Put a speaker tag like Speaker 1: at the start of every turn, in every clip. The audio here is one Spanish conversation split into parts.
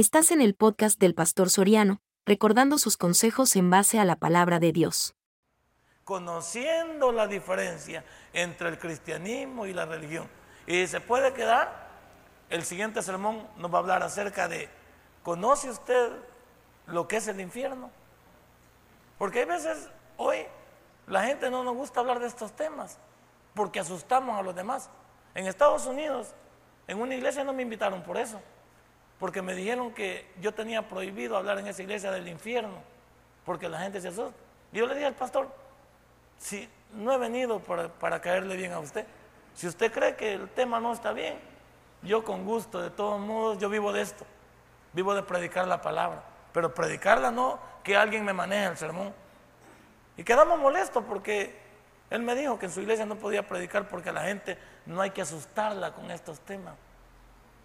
Speaker 1: Estás en el podcast del Pastor Soriano, recordando sus consejos en base a la palabra de Dios.
Speaker 2: Conociendo la diferencia entre el cristianismo y la religión. Y se puede quedar, el siguiente sermón nos va a hablar acerca de, ¿conoce usted lo que es el infierno? Porque hay veces, hoy, la gente no nos gusta hablar de estos temas, porque asustamos a los demás. En Estados Unidos, en una iglesia no me invitaron por eso, porque me dijeron que yo tenía prohibido hablar en esa iglesia del infierno, porque la gente se asusta. Yo le dije al pastor, si no he venido para, para caerle bien a usted, si usted cree que el tema no está bien, yo con gusto, de todos modos, yo vivo de esto, vivo de predicar la palabra, pero predicarla no que alguien me maneje el sermón. Y quedamos molestos porque él me dijo que en su iglesia no podía predicar porque la gente no hay que asustarla con estos temas.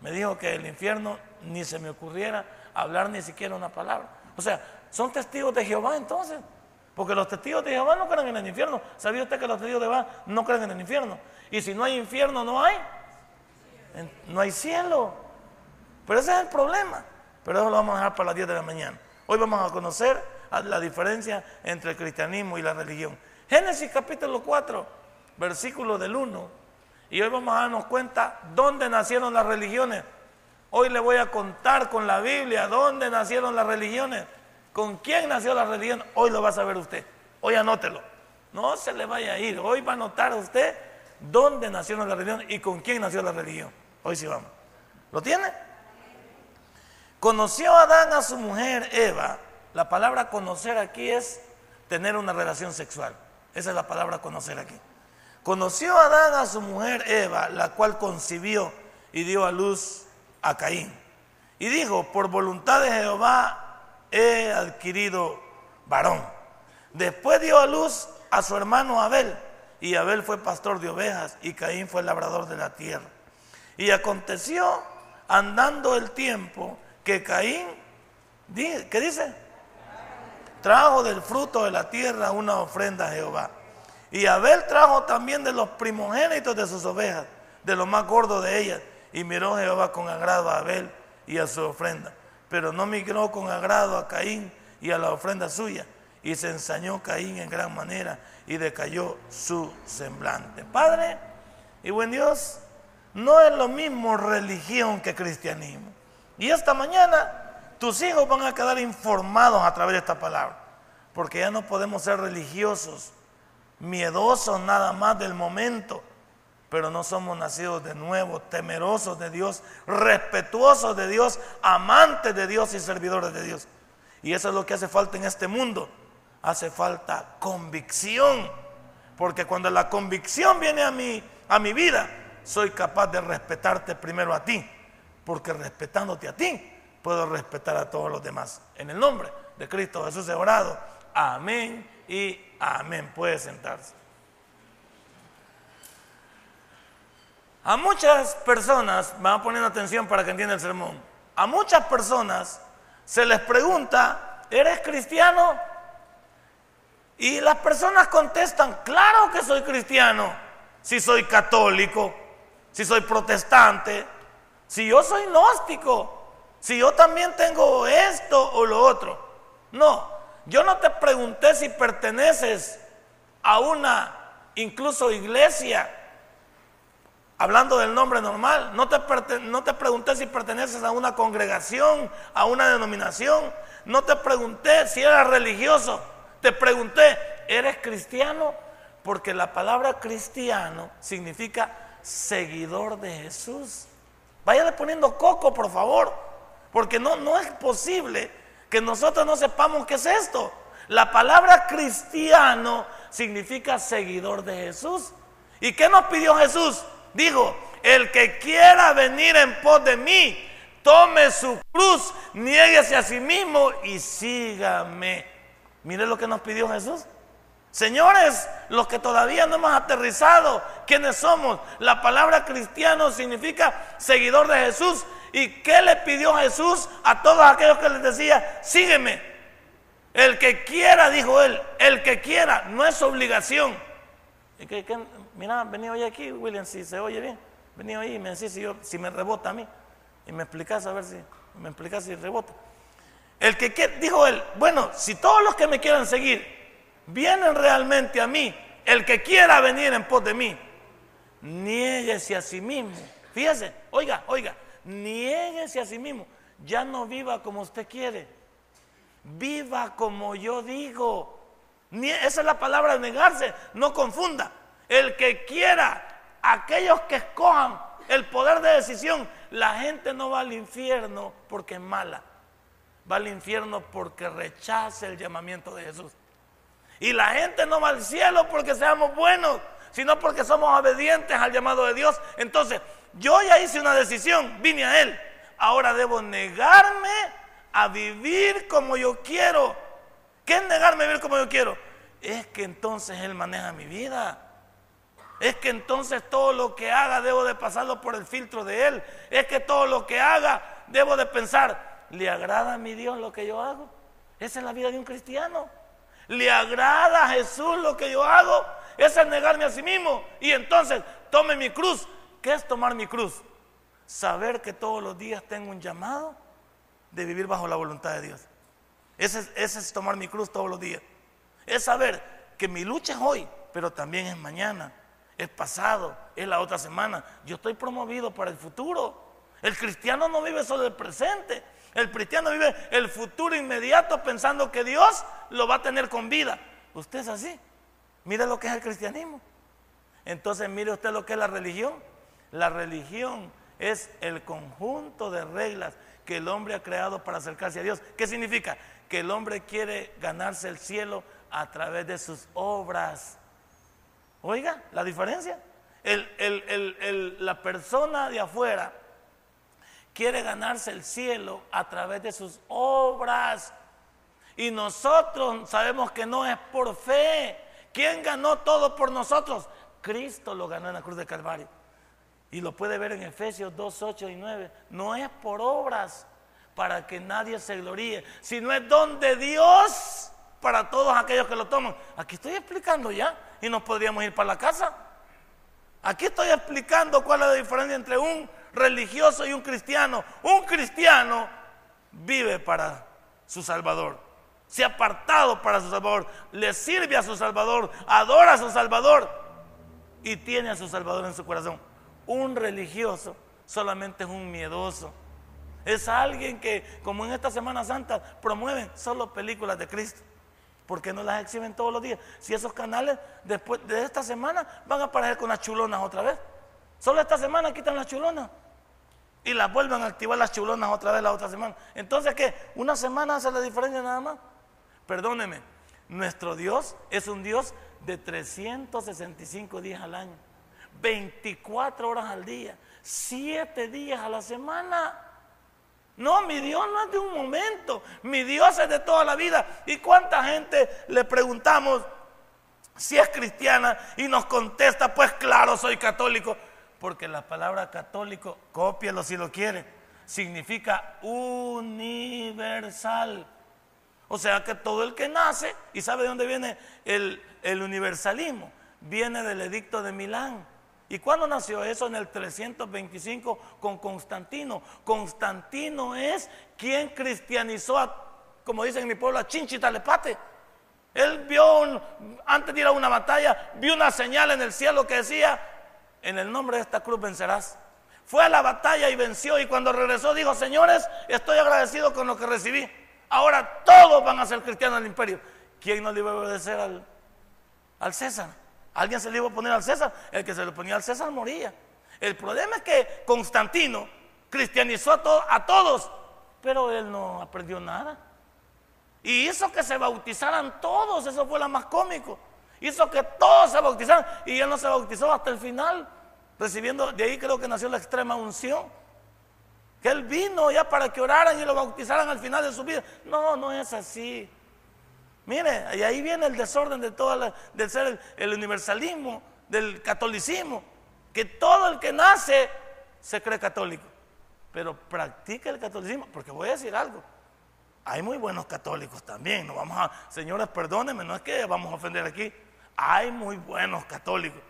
Speaker 2: Me dijo que el infierno ni se me ocurriera hablar ni siquiera una palabra. O sea, son testigos de Jehová entonces. Porque los testigos de Jehová no creen en el infierno. ¿Sabía usted que los testigos de Jehová no creen en el infierno? Y si no hay infierno, no hay. No hay cielo. Pero ese es el problema. Pero eso lo vamos a dejar para las 10 de la mañana. Hoy vamos a conocer la diferencia entre el cristianismo y la religión. Génesis capítulo 4, versículo del 1. Y hoy vamos a darnos cuenta dónde nacieron las religiones. Hoy le voy a contar con la Biblia dónde nacieron las religiones. ¿Con quién nació la religión? Hoy lo va a saber usted. Hoy anótelo. No se le vaya a ir. Hoy va a anotar usted dónde nacieron las religiones y con quién nació la religión. Hoy sí vamos. ¿Lo tiene? Conoció Adán a su mujer Eva. La palabra conocer aquí es tener una relación sexual. Esa es la palabra conocer aquí. Conoció Adán a su mujer Eva, la cual concibió y dio a luz a Caín. Y dijo, por voluntad de Jehová he adquirido varón. Después dio a luz a su hermano Abel, y Abel fue pastor de ovejas, y Caín fue labrador de la tierra. Y aconteció, andando el tiempo, que Caín, ¿qué dice? Trajo del fruto de la tierra una ofrenda a Jehová. Y Abel trajo también de los primogénitos de sus ovejas, de lo más gordo de ellas. Y miró Jehová con agrado a Abel y a su ofrenda. Pero no miró con agrado a Caín y a la ofrenda suya. Y se ensañó Caín en gran manera y decayó su semblante. Padre y buen Dios, no es lo mismo religión que cristianismo. Y esta mañana tus hijos van a quedar informados a través de esta palabra, porque ya no podemos ser religiosos, miedosos nada más del momento, pero no somos nacidos de nuevo, temerosos de Dios, respetuosos de Dios, amantes de Dios y servidores de Dios. Y eso es lo que hace falta en este mundo. Hace falta convicción, porque cuando la convicción viene a mí, a mi vida, soy capaz de respetarte primero a ti porque respetándote a ti, puedo respetar a todos los demás. En el nombre de Cristo Jesús he orado. Amén y amén. Puede sentarse. A muchas personas, van a poner atención para que entiendan el sermón, a muchas personas se les pregunta, ¿eres cristiano? Y las personas contestan, claro que soy cristiano, si soy católico, si soy protestante, si yo soy gnóstico, si yo también tengo esto o lo otro. No, yo no te pregunté si perteneces a una incluso iglesia, hablando del nombre normal, no te, no te pregunté si perteneces a una congregación, a una denominación, no te pregunté si eras religioso, te pregunté, ¿eres cristiano? Porque la palabra cristiano significa seguidor de Jesús. Váyale poniendo coco, por favor, porque no, no es posible que nosotros no sepamos qué es esto. La palabra cristiano significa seguidor de Jesús. ¿Y qué nos pidió Jesús? Dijo, el que quiera venir en pos de mí, tome su cruz, niéguese a sí mismo y sígame. Mire lo que nos pidió Jesús. Señores, los que todavía no hemos aterrizado, ¿quiénes somos? La palabra cristiano significa seguidor de Jesús. ¿Y qué le pidió Jesús a todos aquellos que les decía, sígueme? El que quiera, dijo él, el que quiera, no es obligación. ¿Y que, mira, vení hoy aquí, William, si se oye bien. Vení hoy y me decís si, si me rebota a mí. Y me explicás a ver si. ¿Me explicas si rebota? El que dijo él, bueno, si todos los que me quieran seguir vienen realmente a mí, el que quiera venir en pos de mí, niéguese a sí mismo. Fíjese, oiga, oiga, niéguese a sí mismo. Ya no viva como usted quiere. Viva como yo digo. Esa es la palabra negarse. No confunda. El que quiera, aquellos que escojan el poder de decisión, la gente no va al infierno porque es mala. Va al infierno porque rechaza el llamamiento de Jesús. Y la gente no va al cielo porque seamos buenos, sino porque somos obedientes al llamado de Dios. Entonces, yo ya hice una decisión, vine a Él. Ahora debo negarme a vivir como yo quiero. ¿Qué es negarme a vivir como yo quiero? Es que entonces Él maneja mi vida. Es que entonces todo lo que haga debo de pasarlo por el filtro de Él. Es que todo lo que haga debo de pensar, ¿le agrada a mi Dios lo que yo hago? Esa es la vida de un cristiano. ¿Le agrada a Jesús lo que yo hago? Esa es negarme a sí mismo. Y entonces tome mi cruz. ¿Qué es tomar mi cruz? Saber que todos los días tengo un llamado de vivir bajo la voluntad de Dios. Ese es, es tomar mi cruz todos los días. Es saber que mi lucha es hoy, pero también es mañana, es pasado, es la otra semana. Yo estoy promovido para el futuro. El cristiano no vive solo el presente. El cristiano vive el futuro inmediato pensando que Dios lo va a tener con vida. Usted es así. Mire lo que es el cristianismo. Entonces mire usted lo que es la religión. La religión es el conjunto de reglas que el hombre ha creado para acercarse a Dios. ¿Qué significa? Que el hombre quiere ganarse el cielo a través de sus obras. Oiga, la diferencia. la persona de afuera quiere ganarse el cielo a través de sus obras. Y nosotros sabemos que no es por fe. ¿Quién ganó todo por nosotros? Cristo lo ganó en la cruz de Calvario. Y lo puede ver en Efesios 2, 8 y 9. No es por obras para que nadie se gloríe, sino es don de Dios para todos aquellos que lo toman. Aquí estoy explicando ya y nos podríamos ir para la casa. Aquí estoy explicando cuál es la diferencia entre un religioso y un cristiano. Un cristiano vive para su Salvador. Se ha apartado para su Salvador. Le sirve a su Salvador. Adora a su Salvador. Y tiene a su Salvador en su corazón. Un religioso solamente es un miedoso. Es alguien que, como en esta Semana Santa, promueven solo películas de Cristo. porque no las exhiben todos los días? Si esos canales después de esta semana van a aparecer con las chulonas otra vez. Solo esta semana quitan las chulonas y las vuelven a activar las chulonas otra vez la otra semana. Entonces, ¿qué? ¿Una semana hace la diferencia nada más? Perdóneme, nuestro Dios es un Dios de 365 días al año, 24 horas al día, 7 días a la semana. No, mi Dios no es de un momento, mi Dios es de toda la vida. ¿Y cuánta gente le preguntamos si es cristiana y nos contesta, pues claro, soy católico? porque la palabra católico, cópialo si lo quiere, significa universal. O sea que todo el que nace, y sabe de dónde viene el universalismo, viene del edicto de Milán. ¿Y cuándo nació eso? En el 325 con Constantino. Constantino es quien cristianizó a, como dicen en mi pueblo, a Chinchitalepate. Él vio, antes de ir a una batalla, vio una señal en el cielo que decía, en el nombre de esta cruz vencerás. Fue a la batalla y venció y cuando regresó dijo, señores, estoy agradecido con lo que recibí. Ahora todos van a ser cristianos del imperio. ¿Quién no le iba a obedecer al, al César? ¿Alguien se le iba a poner al César? El que se le ponía al César moría. El problema es que Constantino cristianizó a, a todos, pero él no aprendió nada. Y hizo que se bautizaran todos, eso fue lo más cómico. Hizo que todos se bautizaran y él no se bautizó hasta el final recibiendo, de ahí creo que nació la extrema unción. Que él vino ya para que oraran y lo bautizaran al final de su vida. No, no es así. Mire, y ahí viene el desorden de toda del ser el, universalismo, del catolicismo, que todo el que nace se cree católico, pero practica el catolicismo, porque voy a decir algo. Hay muy buenos católicos también, no vamos a, señores, perdónenme, no es que vamos a ofender aquí. Hay muy buenos católicos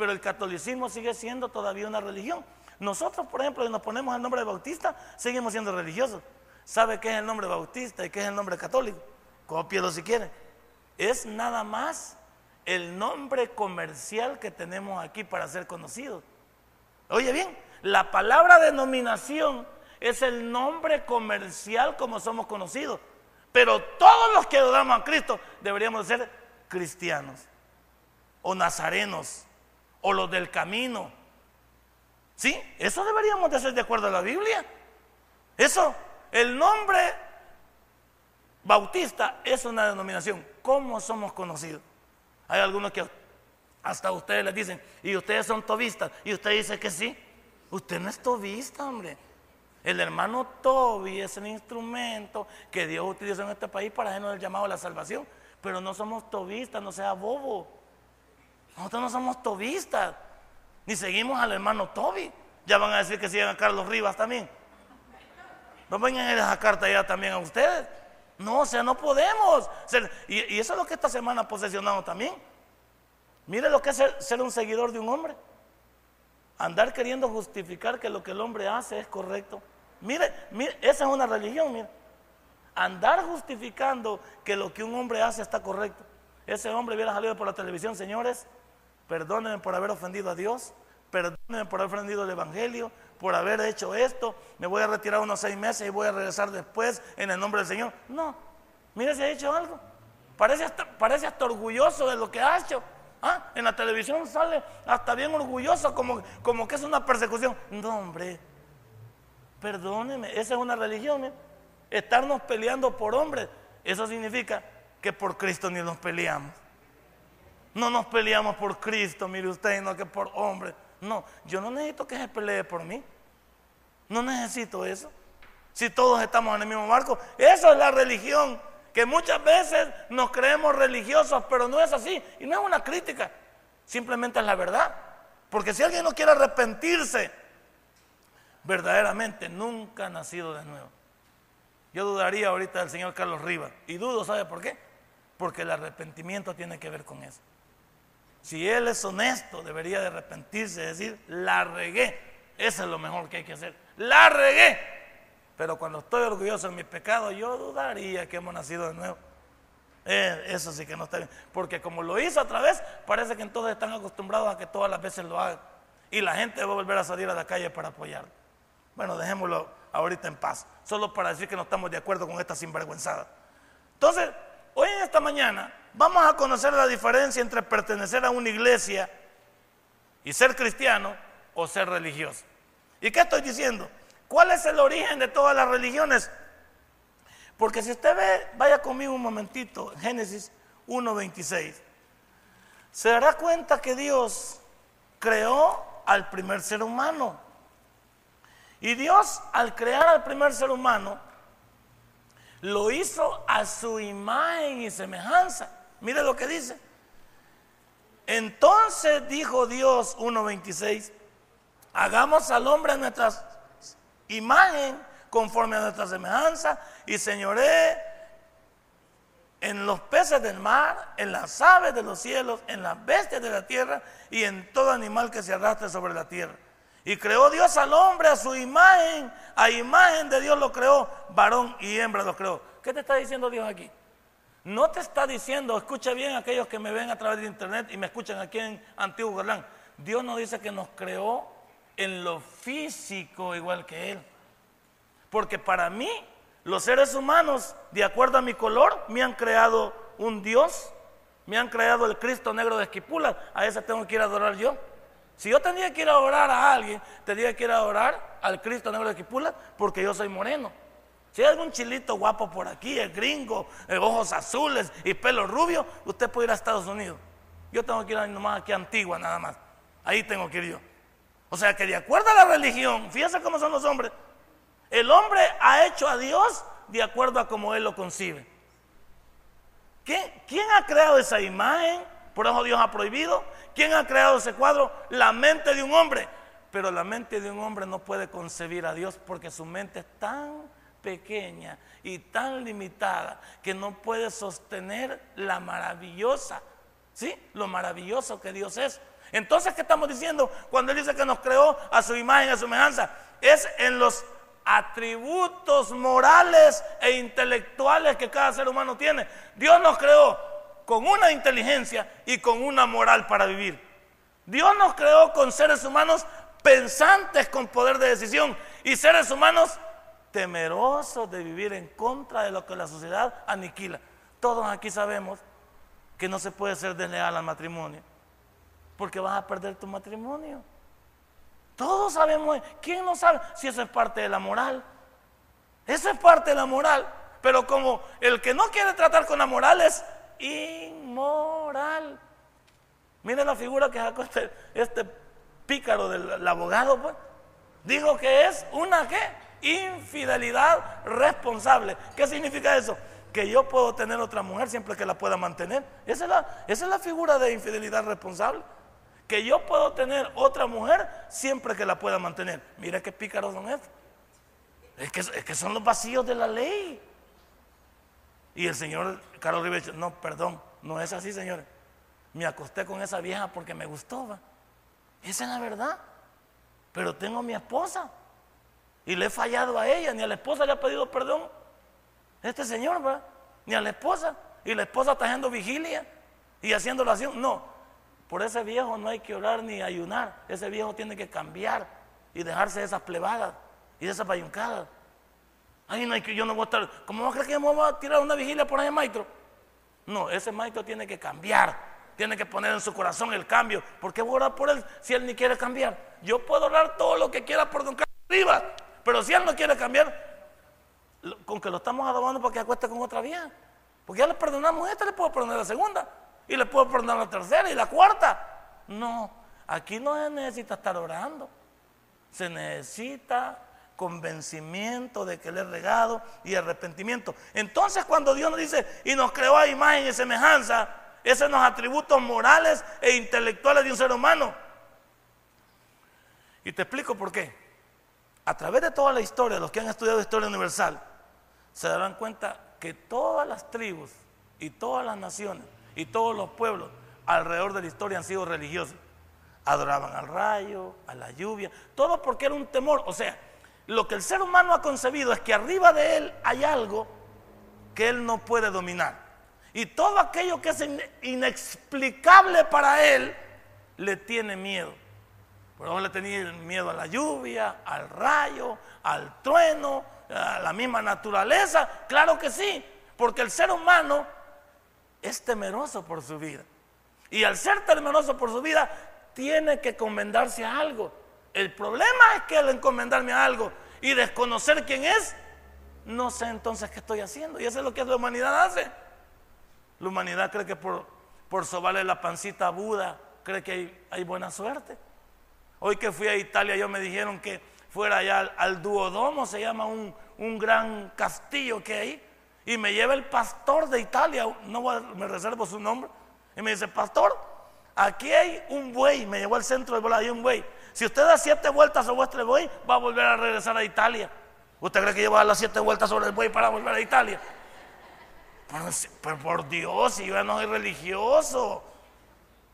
Speaker 2: pero el catolicismo sigue siendo todavía una religión. Nosotros, por ejemplo, si nos ponemos el nombre de Bautista, seguimos siendo religiosos. ¿Sabe qué es el nombre Bautista y qué es el nombre católico? Cópielo si quiere. Es nada más el nombre comercial que tenemos aquí para ser conocidos. Oye bien, la palabra denominación es el nombre comercial como somos conocidos. Pero todos los que adoramos a Cristo deberíamos ser cristianos o nazarenos o los del camino. ¿Sí? Eso deberíamos de ser de acuerdo a la Biblia. Eso, el nombre bautista es una denominación. ¿Cómo somos conocidos? Hay algunos que hasta ustedes les dicen, y ustedes son tobistas, y usted dice que sí. Usted no es tobista, hombre. El hermano Toby es el instrumento que Dios utilizó en este país para hacernos el llamado a la salvación. Pero no somos tobistas, no sea bobo. Nosotros no somos tobistas, ni seguimos al hermano Toby. Ya van a decir que siguen a Carlos Rivas también. No vengan a esa carta ya también a ustedes. No, o sea, no podemos. y, eso es lo que esta semana posesionamos también. Mire lo que es ser un seguidor de un hombre. Andar queriendo justificar que lo que el hombre hace es correcto. Mire, mire, esa es una religión, mire. Andar justificando que lo que un hombre hace está correcto. Ese hombre hubiera salido por la televisión, señores, perdónenme por haber ofendido a Dios, perdónenme por haber ofendido el Evangelio, por haber hecho esto, me voy a retirar unos seis meses y voy a regresar después en el nombre del Señor. No, mire si ha hecho algo. Parece parece hasta orgulloso de lo que ha hecho. Ah, en la televisión sale hasta bien orgulloso, como, como que es una persecución. No, hombre, perdóneme, esa es una religión. ¿eh? Estarnos peleando por hombres, eso significa que por Cristo ni nos peleamos. No nos peleamos por Cristo, mire usted, no que por hombres. No, yo no necesito que se pelee por mí. No necesito eso. Si todos estamos en el mismo barco, eso es la religión que muchas veces nos creemos religiosos, pero no es así. Y no es una crítica, simplemente es la verdad. Porque si alguien no quiere arrepentirse, verdaderamente nunca ha nacido de nuevo. Yo dudaría ahorita del señor Carlos Rivas. Y dudo, ¿sabe por qué? Porque el arrepentimiento tiene que ver con eso. Si él es honesto, debería de arrepentirse, decir, la regué. Eso es lo mejor que hay que hacer. La regué. Pero cuando estoy orgulloso de mi pecado, yo dudaría que hemos nacido de nuevo. Eh, eso sí que no está bien. Porque como lo hizo otra vez, parece que entonces están acostumbrados a que todas las veces lo hagan. Y la gente va a volver a salir a la calle para apoyarlo. Bueno, dejémoslo ahorita en paz. Solo para decir que no estamos de acuerdo con esta sinvergüenzada. Entonces, hoy en esta mañana vamos a conocer la diferencia entre pertenecer a una iglesia y ser cristiano o ser religioso. ¿Y qué estoy diciendo? ¿Cuál es el origen de todas las religiones? Porque si usted ve, vaya conmigo un momentito, Génesis 1.26, se dará cuenta que Dios creó al primer ser humano. Y Dios al crear al primer ser humano, lo hizo a su imagen y semejanza. Mire lo que dice. Entonces dijo Dios 1.26, hagamos al hombre a nuestras imagen conforme a nuestra semejanza y señoré en los peces del mar, en las aves de los cielos, en las bestias de la tierra y en todo animal que se arrastre sobre la tierra. Y creó Dios al hombre a su imagen, a imagen de Dios lo creó, varón y hembra lo creó. ¿Qué te está diciendo Dios aquí? No te está diciendo, escucha bien aquellos que me ven a través de internet y me escuchan aquí en Antiguo Galán. Dios no dice que nos creó en lo físico igual que Él. Porque para mí, los seres humanos, de acuerdo a mi color, me han creado un Dios, me han creado el Cristo negro de Esquipula, a ese tengo que ir a adorar yo. Si yo tendría que ir a adorar a alguien, tendría que ir a adorar al Cristo negro de Esquipula porque yo soy moreno. Si hay algún chilito guapo por aquí, el gringo, ojos azules y pelo rubio, usted puede ir a Estados Unidos. Yo tengo que ir nomás aquí a Antigua nada más. Ahí tengo que ir yo. O sea que de acuerdo a la religión, fíjense cómo son los hombres. El hombre ha hecho a Dios de acuerdo a como Él lo concibe. ¿Quién ha creado esa imagen? Por eso Dios ha prohibido. ¿Quién ha creado ese cuadro? La mente de un hombre. Pero la mente de un hombre no puede concebir a Dios porque su mente es tan pequeña y tan limitada que no puede sostener la maravillosa, ¿sí? Lo maravilloso que Dios es. Entonces, ¿qué estamos diciendo cuando Él dice que nos creó a su imagen, a su semejanza? Es en los atributos morales e intelectuales que cada ser humano tiene. Dios nos creó con una inteligencia y con una moral para vivir. Dios nos creó con seres humanos pensantes con poder de decisión y seres humanos temerosos de vivir en contra de lo que la sociedad aniquila. Todos aquí sabemos que no se puede ser desleal al matrimonio, porque vas a perder tu matrimonio. Todos sabemos, ¿quién no sabe si eso es parte de la moral? Eso es parte de la moral, pero como el que no quiere tratar con la moral es inmoral. Mire la figura que sacó este, este pícaro del abogado, pues. Dijo que es una qué? Infidelidad responsable. ¿Qué significa eso? Que yo puedo tener otra mujer siempre que la pueda mantener. Esa es la, esa es la figura de infidelidad responsable. Que yo puedo tener otra mujer siempre que la pueda mantener. Mira qué pícaros son estos. Es que, es que son los vacíos de la ley. Y el señor Carlos Rivera no, perdón, no es así, señores. Me acosté con esa vieja porque me gustó. Esa es la verdad. Pero tengo a mi esposa. Y le he fallado a ella. Ni a la esposa le ha pedido perdón. Este señor, ¿va? Ni a la esposa. Y la esposa está haciendo vigilia y haciendo oración. No. Por ese viejo no hay que orar ni ayunar. Ese viejo tiene que cambiar y dejarse de esas plebadas y de esas bayuncadas. Ay, no que, yo no voy a estar. ¿Cómo va a creer que me voy a tirar una vigilia por ahí, maestro? No, ese maestro tiene que cambiar. Tiene que poner en su corazón el cambio. ¿Por qué voy a orar por él si él ni quiere cambiar? Yo puedo orar todo lo que quiera por don Carlos Rivas. Pero si él no quiere cambiar, con que lo estamos adobando para que acueste con otra vieja. Porque ya le perdonamos esta, le puedo perdonar la segunda. Y le puedo perdonar la tercera y la cuarta. No, aquí no se necesita estar orando. Se necesita convencimiento de que Él es regado y arrepentimiento. Entonces cuando Dios nos dice y nos creó a imagen y semejanza, esos son los atributos morales e intelectuales de un ser humano. Y te explico por qué. A través de toda la historia, los que han estudiado historia universal, se darán cuenta que todas las tribus y todas las naciones y todos los pueblos alrededor de la historia han sido religiosos. Adoraban al rayo, a la lluvia, todo porque era un temor. O sea, lo que el ser humano ha concebido es que arriba de él hay algo que él no puede dominar. Y todo aquello que es inexplicable para él, le tiene miedo. Por eso le tenía miedo a la lluvia, al rayo, al trueno, a la misma naturaleza. Claro que sí, porque el ser humano es temeroso por su vida. Y al ser temeroso por su vida, tiene que comendarse a algo. El problema es que al encomendarme a algo y desconocer quién es, no sé entonces qué estoy haciendo. Y eso es lo que la humanidad hace. La humanidad cree que por, por sobarle la pancita a Buda, cree que hay, buena suerte. Hoy que fui a Italia, yo me dijeron que fuera allá al, Duodomo, se llama un, un, gran castillo que hay, y me lleva el pastor de Italia, no me reservo su nombre, y me dice, pastor, aquí hay un buey, me llevó al centro de bola, hay un buey. Si usted da siete vueltas sobre vuestro buey, va a volver a regresar a Italia. ¿Usted cree que lleva las siete vueltas sobre el buey para volver a Italia? Pero, por Dios, si yo no soy religioso,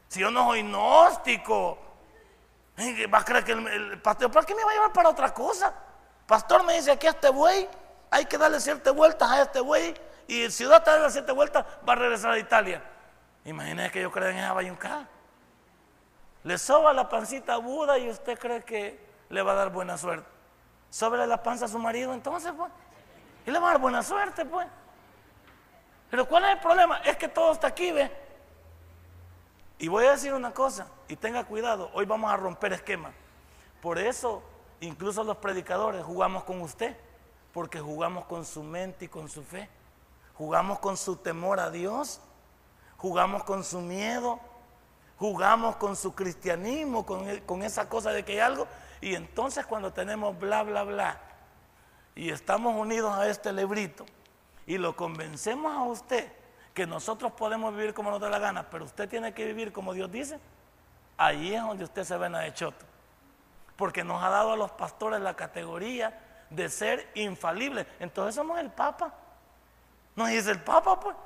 Speaker 2: si yo no soy gnóstico, va a creer que el, pastor, ¿para qué me va a llevar para otra cosa? Pastor me dice aquí a este buey, hay que darle siete vueltas a este buey, y si usted da las siete vueltas, va a regresar a Italia. Imagínese que yo creo en esa bayuncada. Le soba la pancita a Buda y usted cree que le va a dar buena suerte. Sobre la panza a su marido, entonces, pues. Y le va a dar buena suerte, pues. Pero ¿cuál es el problema? Es que todo está aquí, ¿ve? Y voy a decir una cosa, y tenga cuidado, hoy vamos a romper esquemas. Por eso, incluso los predicadores jugamos con usted, porque jugamos con su mente y con su fe. Jugamos con su temor a Dios, jugamos con su miedo, jugamos con su cristianismo, con, con esa cosa de que hay algo. Y entonces cuando tenemos bla, bla, bla, y estamos unidos a este lebrito, y lo convencemos a usted que nosotros podemos vivir como nos da la gana, pero usted tiene que vivir como Dios dice, ahí es donde usted se ven de choto. Porque nos ha dado a los pastores la categoría de ser infalibles. Entonces somos el Papa. Nos dice el Papa, pues.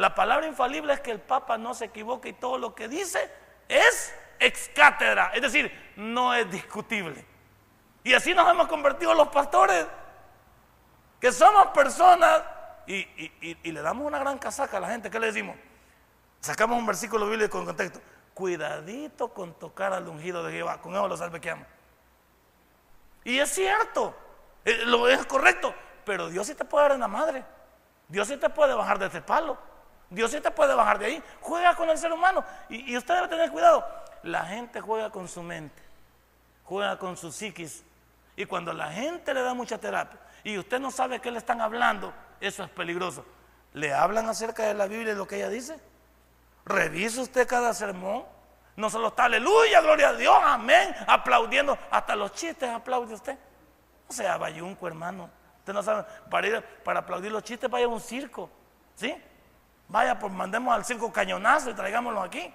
Speaker 2: La palabra infalible es que el Papa no se equivoque y todo lo que dice es ex cátedra, es decir, no es discutible. Y así nos hemos convertido los pastores, que somos personas y, le damos una gran casaca a la gente. ¿Qué le decimos? Sacamos un versículo bíblico en contexto. Cuidadito con tocar al ungido de Jehová, con eso lo salvequeamos. Y es cierto, eh, es correcto, pero Dios sí te puede dar en la madre. Dios sí te puede bajar de ese palo. Dios sí te puede bajar de ahí. Juega con el ser humano. Y, usted debe tener cuidado. La gente juega con su mente, juega con su psiquis. Y cuando la gente le da mucha terapia y usted no sabe qué le están hablando, eso es peligroso. ¿Le hablan acerca de la Biblia y lo que ella dice? Revise usted cada sermón. No solo está aleluya, gloria a Dios, amén, aplaudiendo. Hasta los chistes aplaude usted. O sea bayunco, hermano. Usted no sabe, para, ir, para aplaudir los chistes vaya a un circo. ¿Sí? Vaya, pues mandemos al circo cañonazo y traigámoslo aquí.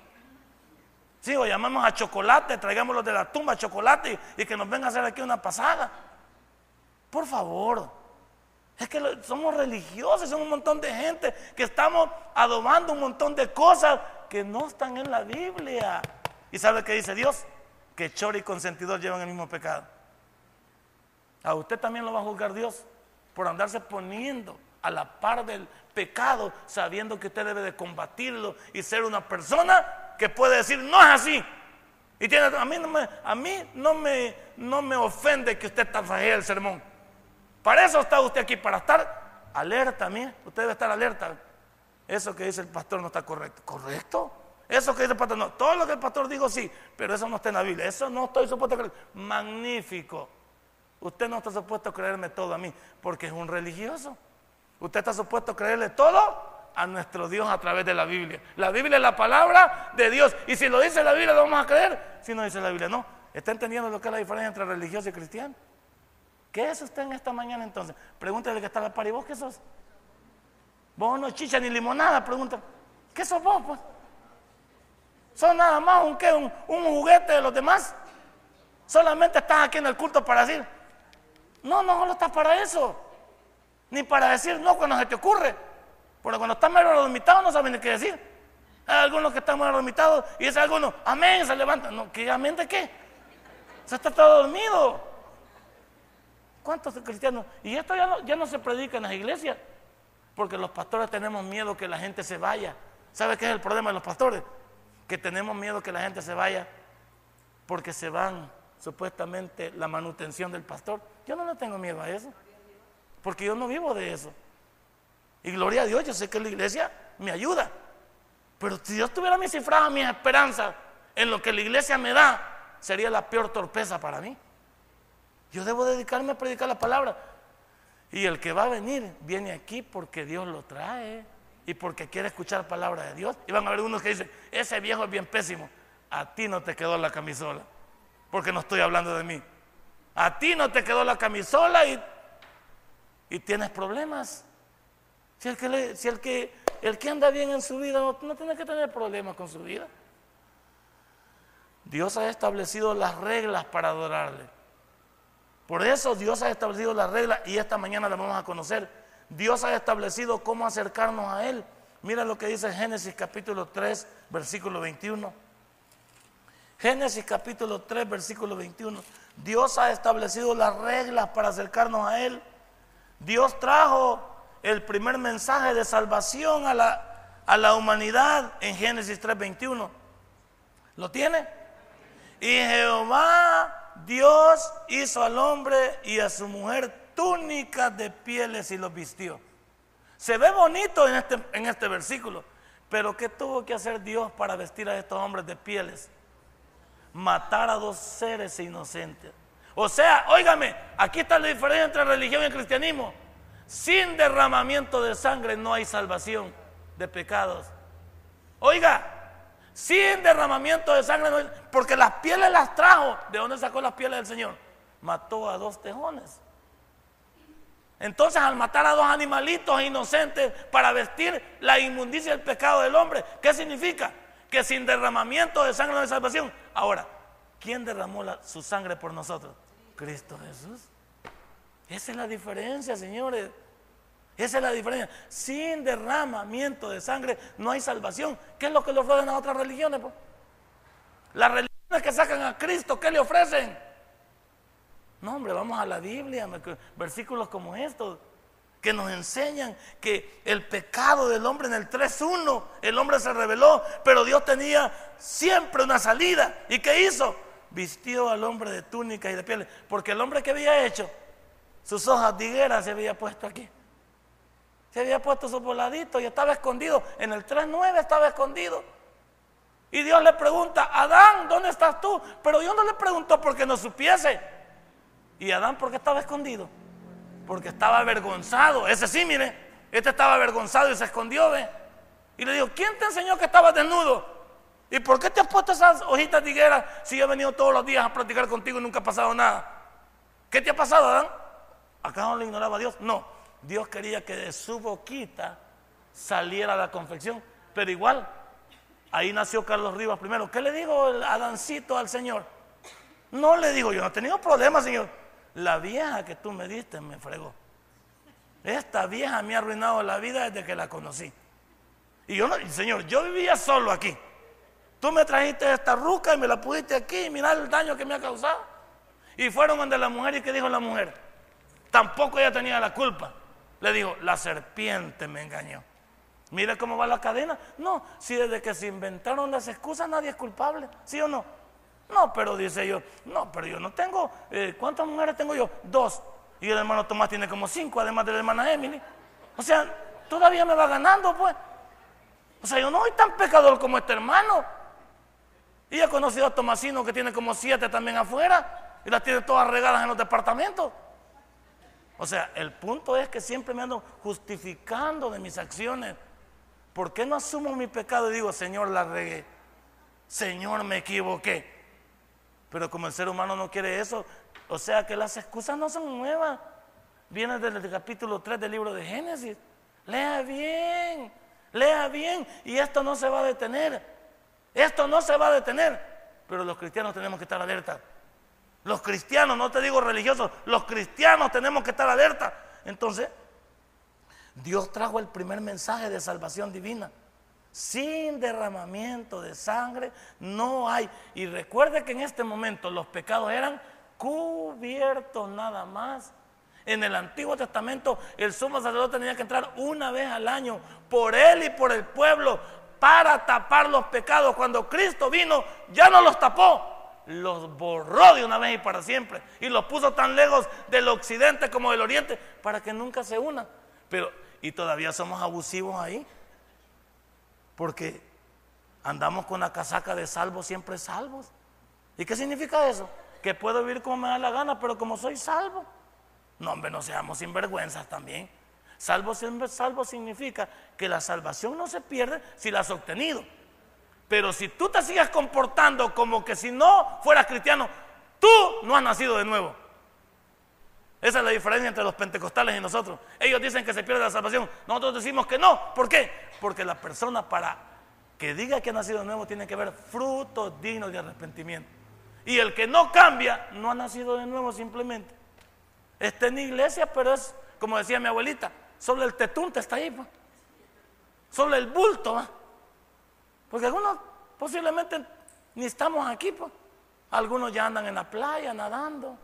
Speaker 2: Sí, o llamamos a chocolate, traigámoslo de la tumba chocolate y, que nos venga a hacer aquí una pasada. Por favor. Es que somos religiosos, somos un montón de gente que estamos adobando un montón de cosas que no están en la Biblia. ¿Y sabe qué dice Dios? Que chor y consentidor llevan el mismo pecado. A usted también lo va a juzgar Dios por andarse poniendo a la par del pecado, sabiendo que usted debe de combatirlo y ser una persona que puede decir, no es así. Y tiene, a mí no me, a mí no me, no me ofende que usted tafajee el sermón. Para eso está usted aquí, para estar alerta, mire, usted debe estar alerta. Eso que dice el pastor no está correcto. ¿Correcto? Eso que dice el pastor no. Todo lo que el pastor dijo sí, pero eso no está en la Biblia. Eso no estoy supuesto a creer. Magnífico. Usted no está supuesto a creerme todo a mí, porque es un religioso. Usted está supuesto a creerle todo a nuestro Dios a través de la Biblia. La Biblia es la palabra de Dios. Y si lo dice la Biblia, lo vamos a creer. Si no dice la Biblia, no. ¿Está entendiendo lo que es la diferencia entre religioso y cristiano? ¿Qué es usted en esta mañana entonces? Pregúntale que está la par y vos qué sos. Vos no chicha ni limonada, pregunta. ¿Qué sos vos? Pues? ¿Sos nada más un, qué, un, juguete de los demás? Solamente estás aquí en el culto para decir, no, no solo estás para eso. Ni para decir no cuando se te ocurre. Porque cuando estás medio dormitado no saben ni qué decir. Hay algunos que están medio dormitados y dice alguno, amén, se levanta. No, ¿qué amén de qué? Se está todo dormido. ¿Cuántos cristianos? Y esto ya no, ya no se predica en las iglesias, porque los pastores tenemos miedo que la gente se vaya. ¿Sabe qué es el problema de los pastores? Que tenemos miedo que la gente se vaya porque se van supuestamente la manutención del pastor. Yo no le tengo miedo a eso, porque yo no vivo de eso. Y gloria a Dios, yo sé que la iglesia me ayuda. Pero si yo tuviera mi cifrada, mi esperanza en lo que la iglesia me da, sería la peor torpeza para mí. Yo debo dedicarme a predicar la palabra. Y el que va a venir, viene aquí porque Dios lo trae y porque quiere escuchar palabra de Dios. Y van a haber unos que dicen, ese viejo es bien pésimo. A ti no te quedó la camisola, porque no estoy hablando de mí. A ti no te quedó la camisola y, y tienes problemas. Si el, que, si el, que, el que anda bien en su vida no, no tiene que tener problemas con su vida. Dios ha establecido las reglas para adorarle. Por eso Dios ha establecido la regla y esta mañana la vamos a conocer. Dios ha establecido cómo acercarnos a Él. Mira lo que dice Génesis capítulo 3, versículo 21. Génesis capítulo 3, versículo 21. Dios ha establecido las reglas para acercarnos a Él. Dios trajo el primer mensaje de salvación a la, a la humanidad en Génesis 3, 21. ¿Lo tiene? Y Jehová Dios hizo al hombre y a su mujer túnicas de pieles y los vistió. Se ve bonito en este, en este versículo, pero ¿qué tuvo que hacer Dios para vestir a estos hombres de pieles? Matar a dos seres inocentes. O sea, óigame, aquí está la diferencia entre religión y cristianismo. Sin derramamiento de sangre no hay salvación de pecados. Oiga, sin derramamiento de sangre, porque las pieles las trajo. ¿De dónde sacó las pieles del Señor? Mató a dos tejones. Entonces al matar a dos animalitos inocentes para vestir la inmundicia del pecado del hombre, ¿qué significa? Que sin derramamiento de sangre no hay salvación. Ahora, ¿quién derramó su sangre por nosotros? Cristo Jesús. Esa es la diferencia, señores. Esa es la diferencia. Sin derramamiento de sangre no hay salvación. ¿Qué es lo que lo rodean a otras religiones? La religión que sacan a Cristo, ¿qué le ofrecen? No, hombre, vamos a la Biblia, versículos como estos, que nos enseñan que el pecado del hombre en el 3.1, el hombre se rebeló, pero Dios tenía siempre una salida. ¿Y qué hizo? Vistió al hombre de túnica y de pieles, porque el hombre que había hecho, sus hojas de higuera se había puesto aquí. Se había puesto su voladito y estaba escondido. En el 3.9 estaba escondido. Y Dios le pregunta, Adán, ¿dónde estás tú? Pero Dios no le preguntó porque no supiese. ¿Y Adán por qué estaba escondido? Porque estaba avergonzado. Ese sí, mire, este estaba avergonzado y se escondió, ¿ve? Y le digo, ¿quién te enseñó que estabas desnudo? ¿Y por qué te has puesto esas hojitas de higuera si yo he venido todos los días a practicar contigo y nunca ha pasado nada? ¿Qué te ha pasado, Adán? ¿Acaso le ignoraba a Dios? No, Dios quería que de su boquita saliera la confección, pero igual Ahí nació Carlos Rivas primero. ¿Qué le digo el Adancito al Señor? No le digo, yo no he tenido problemas, Señor. La vieja que tú me diste me fregó. Esta vieja me ha arruinado la vida desde que la conocí. Y yo no, Señor, yo vivía solo aquí. Tú me trajiste esta ruca y me la pusiste aquí y mira el daño que me ha causado. Y fueron donde la mujer y ¿qué dijo la mujer? Tampoco ella tenía la culpa. Le dijo, la serpiente me engañó. Mira cómo va la cadena. No, si desde que se inventaron las excusas nadie es culpable, ¿sí o no? No, pero dice yo, no, pero yo no tengo, eh, ¿cuántas mujeres tengo yo? Dos. Y el hermano Tomás tiene como cinco, además de la hermana Emily. O sea, todavía me va ganando, pues. O sea, yo no soy tan pecador como este hermano. Y he conocido a Tomasino que tiene como siete también afuera y las tiene todas regadas en los departamentos. O sea, el punto es que siempre me ando justificando de mis acciones. ¿Por qué no asumo mi pecado y digo, Señor, la regué? Señor, me equivoqué. Pero como el ser humano no quiere eso, o sea que las excusas no son nuevas. Viene desde el capítulo 3 del libro de Génesis. Lea bien, lea bien. Y esto no se va a detener. Esto no se va a detener. Pero los cristianos tenemos que estar alerta. Los cristianos, no te digo religiosos, los cristianos tenemos que estar alerta. Entonces, Dios trajo el primer mensaje de salvación divina. Sin derramamiento de sangre no hay. Y recuerde que en este momento los pecados eran cubiertos nada más. En el Antiguo Testamento el sumo sacerdote tenía que entrar una vez al año por él y por el pueblo para tapar los pecados. Cuando Cristo vino ya no los tapó, los borró de una vez y para siempre. Y los puso tan lejos del occidente como del oriente para que nunca se unan. Pero y todavía somos abusivos ahí. Porque andamos con la casaca de salvos siempre salvos. ¿Y qué significa eso? Que puedo vivir como me da la gana, pero como soy salvo. No, hombre, no seamos sinvergüenzas también. Salvo, significa que la salvación no se pierde si la has obtenido. Pero si tú te sigues comportando como que si no fueras cristiano, tú no has nacido de nuevo. Esa es la diferencia entre los pentecostales y nosotros. Ellos dicen que se pierde la salvación. Nosotros decimos que no. ¿Por qué? Porque la persona para que diga que ha nacido de nuevo tiene que ver frutos dignos de arrepentimiento. Y el que no cambia no ha nacido de nuevo simplemente. Está en iglesia, pero es, como decía mi abuelita, solo el tetunte está ahí. Pues. Solo el bulto. Porque algunos posiblemente ni estamos aquí. Pues. Algunos ya andan en la playa nadando.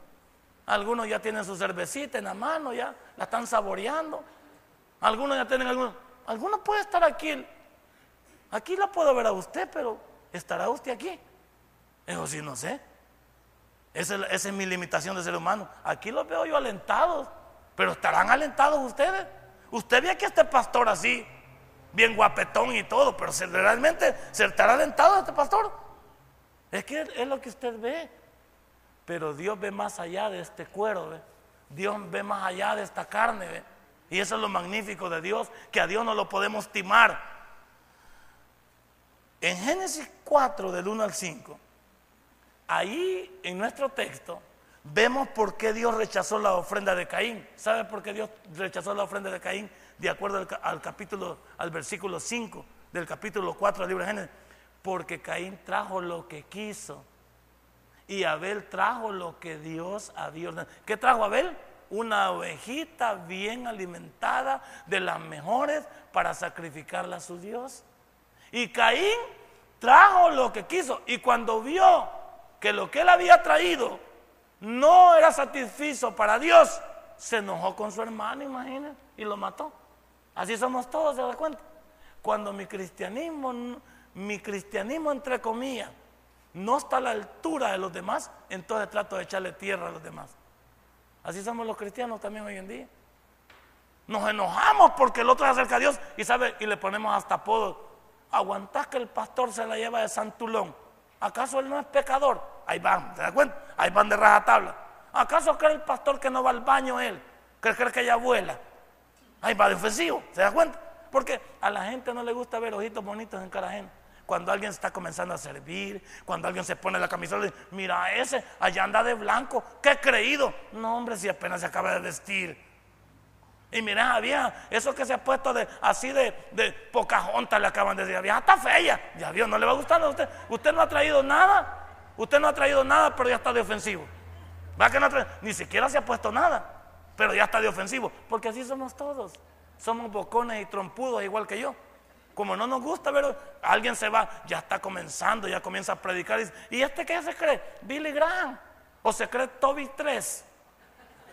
Speaker 2: Algunos ya tienen su cervecita en la mano, ya la están saboreando. Algunos ya tienen algunos. Algunos puede estar aquí. Aquí la puedo ver a usted, pero ¿estará usted aquí? Eso sí, no sé. Esa es mi limitación de ser humano. Aquí los veo yo alentados, pero ¿estarán alentados ustedes? Usted ve a este pastor así, bien guapetón y todo, pero realmente se estará alentado este pastor. Es que es lo que usted ve. Pero Dios ve más allá de este cuero, Dios ve más allá de esta carne, Y eso es lo magnífico de Dios, que a Dios no lo podemos estimar. En Génesis 4, del 1 al 5, ahí en nuestro texto vemos por qué Dios rechazó la ofrenda de Caín. ¿Sabe por qué Dios rechazó la ofrenda de Caín? De acuerdo al, capítulo, al versículo 5 del capítulo 4 del libro de Génesis. Porque Caín trajo lo que quiso y Abel trajo lo que Dios había ordenado. ¿Qué trajo Abel? Una ovejita bien alimentada, de las mejores, para sacrificarla a su Dios. Y Caín trajo lo que quiso. Y cuando vio que lo que él había traído no era satisfizo para Dios, se enojó con su hermano, imagínense, y lo mató. Así somos todos, ¿se da cuenta? Cuando mi cristianismo, mi cristianismo entre comillas, no está a la altura de los demás, entonces trato de echarle tierra a los demás. Así somos los cristianos también hoy en día. Nos enojamos porque el otro se acerca a Dios y sabe y le ponemos hasta apodo. Aguantás que el pastor se la lleva de Santulón. ¿Acaso él no es pecador? Ahí van, ¿se da cuenta? Ahí van de raja tabla. ¿Acaso cree el pastor que no va al baño él? ¿Cree, cree que ella vuela? Ahí va de ofensivo, ¿se da cuenta? Porque a la gente no le gusta ver ojitos bonitos en cara ajena cuando alguien está comenzando a servir, cuando alguien se pone la camisola y mira ese, allá anda de blanco, qué creído. No, hombre, si apenas se acaba de vestir. Y mira, vieja, eso que se ha puesto de, así de, de junta le acaban de decir, vieja está fea. Ya Dios, no le va a gustar a usted. Usted no ha traído nada. Usted no ha traído nada, pero ya está de ofensivo. ¿Va que no Ni siquiera se ha puesto nada, pero ya está de ofensivo. Porque así somos todos. Somos bocones y trompudos igual que yo. Como no nos gusta ver, alguien se va, ya está comenzando, ya comienza a predicar. Y, ¿Y este qué se cree? Billy Graham. ¿O se cree Toby 3?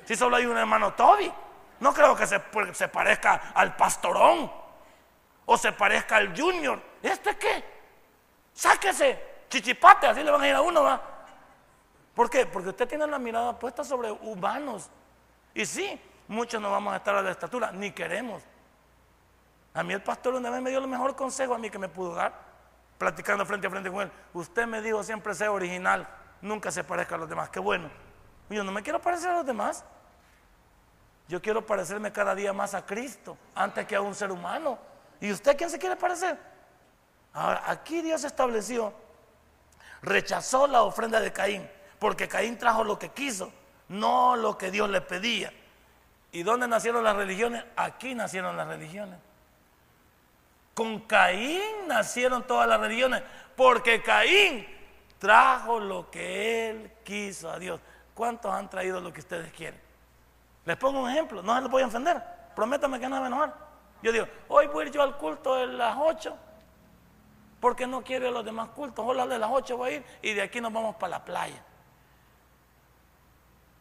Speaker 2: Si solo hay un hermano Toby. No creo que se, se parezca al pastorón. O se parezca al junior. ¿Este qué? Sáquese. Chichipate, así le van a ir a uno, ¿va? ¿Por qué? Porque usted tiene la mirada puesta sobre humanos. Y sí, muchos no vamos a estar a la estatura, ni queremos. A mí el pastor una vez me dio el mejor consejo a mí que me pudo dar, platicando frente a frente con él. Usted me dijo siempre sea original, nunca se parezca a los demás. Qué bueno. Yo no me quiero parecer a los demás. Yo quiero parecerme cada día más a Cristo antes que a un ser humano. ¿Y usted quién se quiere parecer? Ahora, aquí Dios estableció, rechazó la ofrenda de Caín, porque Caín trajo lo que quiso, no lo que Dios le pedía. ¿Y dónde nacieron las religiones? Aquí nacieron las religiones. Con Caín nacieron todas las religiones, porque Caín trajo lo que él quiso a Dios. ¿Cuántos han traído lo que ustedes quieren? Les pongo un ejemplo, no se los voy a ofender. Prométame que no me enojar. Yo digo, hoy voy a ir yo al culto de las 8, porque no quiero los demás cultos. Hola, de las 8 voy a ir y de aquí nos vamos para la playa.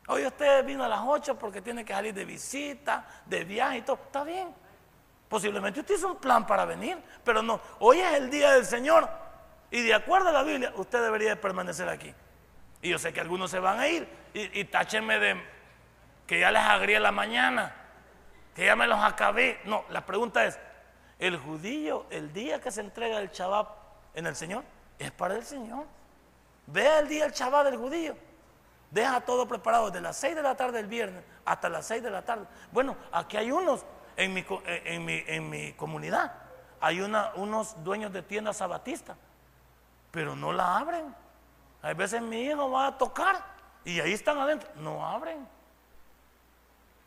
Speaker 2: Hoy usted vino a las 8 porque tiene que salir de visita, de viaje y todo. Está bien. Posiblemente usted hizo un plan para venir, pero no. Hoy es el día del Señor y de acuerdo a la Biblia, usted debería permanecer aquí. Y yo sé que algunos se van a ir y, y táchenme de que ya les agrié la mañana, que ya me los acabé. No, la pregunta es, el judío, el día que se entrega el Shabbat en el Señor, es para el Señor. Vea el día el Shabbat del judío. Deja todo preparado desde las 6 de la tarde del viernes hasta las 6 de la tarde. Bueno, aquí hay unos en mi, eh, en mi, comunidad hay unos dueños de tiendas sabatistas, pero no la abren. Hay veces mi hijo va a tocar y ahí están adentro, no abren.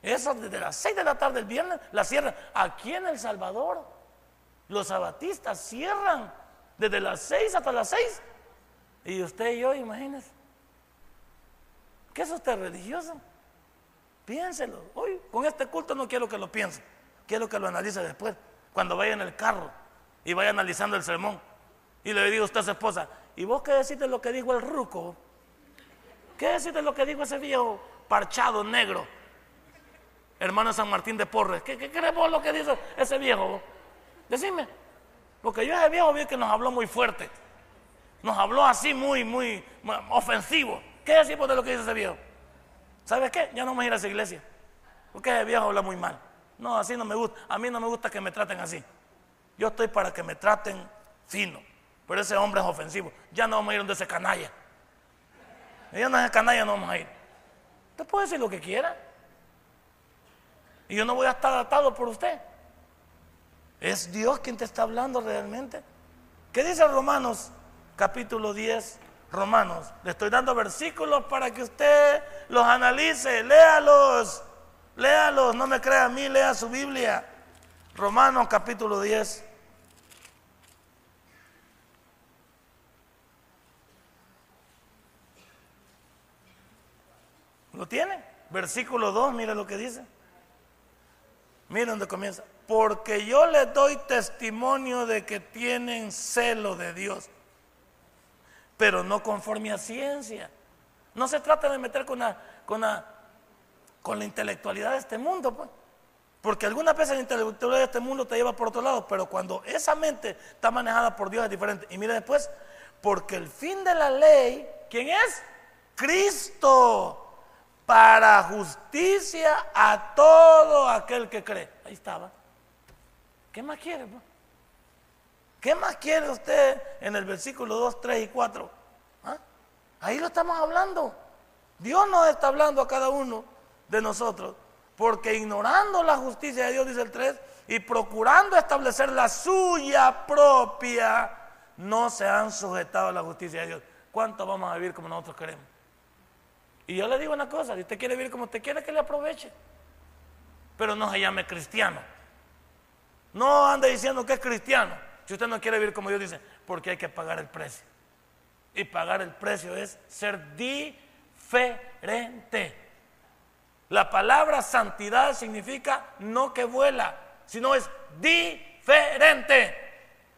Speaker 2: Eso desde las 6 de la tarde del viernes la cierran. Aquí en El Salvador, los sabatistas cierran desde las 6 hasta las 6. Y usted y yo, imagínese. ¿Qué es usted religioso? Piénselo. Hoy con este culto no quiero que lo piense. Quiero que lo analice después, cuando vaya en el carro y vaya analizando el sermón. Y le digo a usted a su esposa, ¿y vos qué decís de lo que dijo el ruco? ¿Qué decís de lo que dijo ese viejo parchado negro? Hermano San Martín de Porres. ¿Qué, crees vos lo que dice ese viejo? Decime. Porque yo ese viejo vi que nos habló muy fuerte. Nos habló así muy, muy, ofensivo. ¿Qué decimos de lo que dice ese viejo? ¿Sabes qué? Ya no a ir a esa iglesia. Porque ese viejo habla muy mal. No, así no me gusta. A mí no me gusta que me traten así. Yo estoy para que me traten fino. Pero ese hombre es ofensivo. Ya no vamos a ir donde ese canalla. Ya no es canalla, no vamos a ir. Usted puede decir lo que quiera. Y yo no voy a estar atado por usted. Es Dios quien te está hablando realmente. ¿Qué dice Romanos capítulo 10? Romanos. Le estoy dando versículos para que usted los analice, léalos. Léalos, no me crea a mí, lea su Biblia. Romanos capítulo 10. ¿Lo tiene? Versículo 2, mire lo que dice. Mire donde comienza. Porque yo les doy testimonio de que tienen celo de Dios. pero no conforme a ciencia. No se trata de meter con la, con la, con la intelectualidad de este mundo, pues. Porque algunas veces la intelectualidad de este mundo te lleva por otro lado, pero cuando esa mente está manejada por Dios es diferente. Y mire después, porque el fin de la ley, ¿quién es? Cristo, para justicia a todo aquel que cree. Ahí estaba. ¿Qué más quiere? Pues? ¿Qué más quiere usted en el versículo 2, 3 y 4? ¿Ah? Ahí lo estamos hablando. Dios nos está hablando a cada uno de nosotros. Porque ignorando la justicia de Dios, dice el 3, y procurando establecer la suya propia, no se han sujetado a la justicia de Dios. ¿Cuánto vamos a vivir como nosotros queremos? Y yo le digo una cosa, si usted quiere vivir como usted quiere, que le aproveche. Pero no se llame cristiano. No ande diciendo que es cristiano. Si usted no quiere vivir como Dios dice, porque hay que pagar el precio. Y pagar el precio es ser diferente. La palabra santidad significa no que vuela, sino es diferente.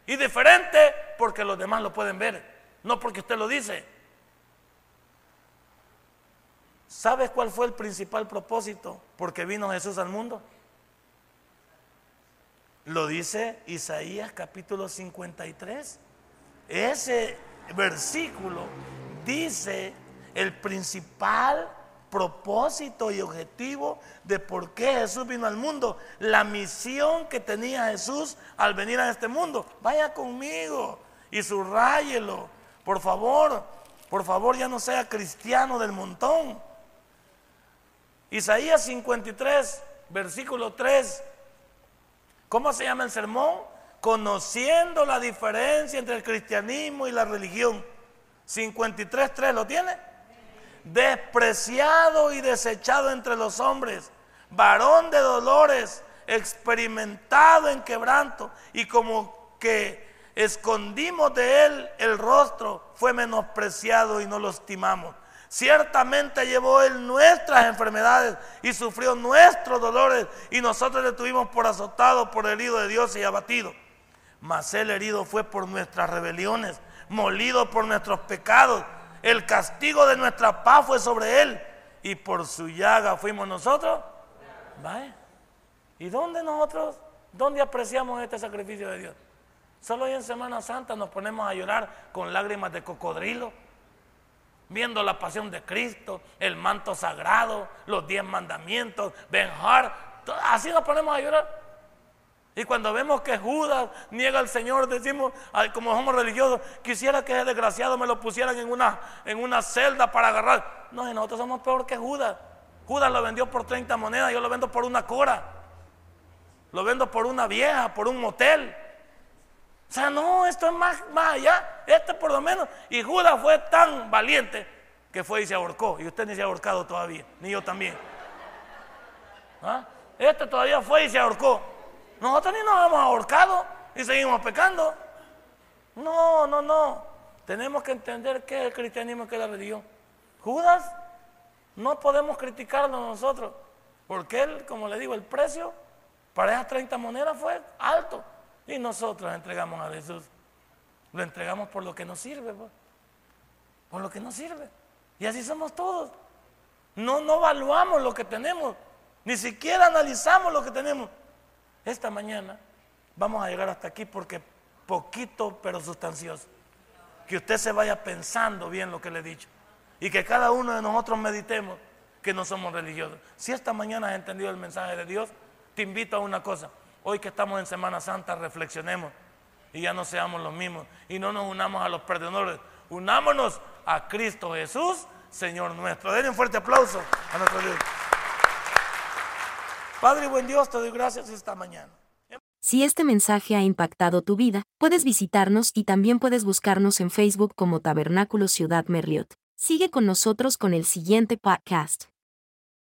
Speaker 2: Y diferente porque los demás lo pueden ver, no porque usted lo dice. ¿Sabes cuál fue el principal propósito porque vino Jesús al mundo? Lo dice Isaías capítulo 53. Ese versículo dice el principal propósito y objetivo de por qué Jesús vino al mundo, la misión que tenía Jesús al venir a este mundo. Vaya conmigo y subrayelo, por favor, por favor ya no sea cristiano del montón. Isaías 53, versículo 3 ¿Cómo se llama el sermón? Conociendo la diferencia entre el cristianismo y la religión. 53.3, ¿lo tiene? Despreciado y desechado entre los hombres, varón de dolores, experimentado en quebranto, y como que escondimos de él el rostro, fue menospreciado y no lo estimamos. Ciertamente llevó Él nuestras enfermedades y sufrió nuestros dolores y nosotros le tuvimos por azotado, por herido de Dios y abatido. Mas Él herido fue por nuestras rebeliones, molido por nuestros pecados. El castigo de nuestra paz fue sobre Él y por su llaga fuimos nosotros. ¿Vale? ¿Y dónde nosotros, dónde apreciamos este sacrificio de Dios? Solo hoy en Semana Santa nos ponemos a llorar con lágrimas de cocodrilo viendo la pasión de Cristo, el manto sagrado, los diez mandamientos, Benjar, así nos ponemos a llorar. Y cuando vemos que Judas niega al Señor, decimos, como somos religiosos, quisiera que ese desgraciado me lo pusieran en una, en una celda para agarrar. No, y nosotros somos peor que Judas. Judas lo vendió por 30 monedas, yo lo vendo por una cora. Lo vendo por una vieja, por un motel. O sea, no, esto es más, más allá. Este por lo menos. Y Judas fue tan valiente que fue y se ahorcó. Y usted ni se ha ahorcado todavía, ni yo también. ¿Ah? Este todavía fue y se ahorcó. Nosotros ni nos hemos ahorcado y seguimos pecando. No, no, no. Tenemos que entender qué es el cristianismo y qué es la religión. Judas, no podemos criticarlo nosotros. Porque él, como le digo, el precio para esas 30 monedas fue alto. Y nosotros entregamos a Jesús. Lo entregamos por lo que nos sirve, pues. por lo que nos sirve. Y así somos todos. No, no evaluamos lo que tenemos, ni siquiera analizamos lo que tenemos. Esta mañana vamos a llegar hasta aquí porque poquito pero sustancioso. Que usted se vaya pensando bien lo que le he dicho. Y que cada uno de nosotros meditemos que no somos religiosos. Si esta mañana has entendido el mensaje de Dios, te invito a una cosa. Hoy que estamos en Semana Santa, reflexionemos y ya no seamos los mismos y no nos unamos a los perdedores, unámonos a Cristo Jesús, Señor nuestro. Denle un fuerte aplauso a nuestro Dios. Padre buen Dios, te doy gracias esta mañana.
Speaker 1: Si este mensaje ha impactado tu vida, puedes visitarnos y también puedes buscarnos en Facebook como Tabernáculo Ciudad Merliot. Sigue con nosotros con el siguiente podcast.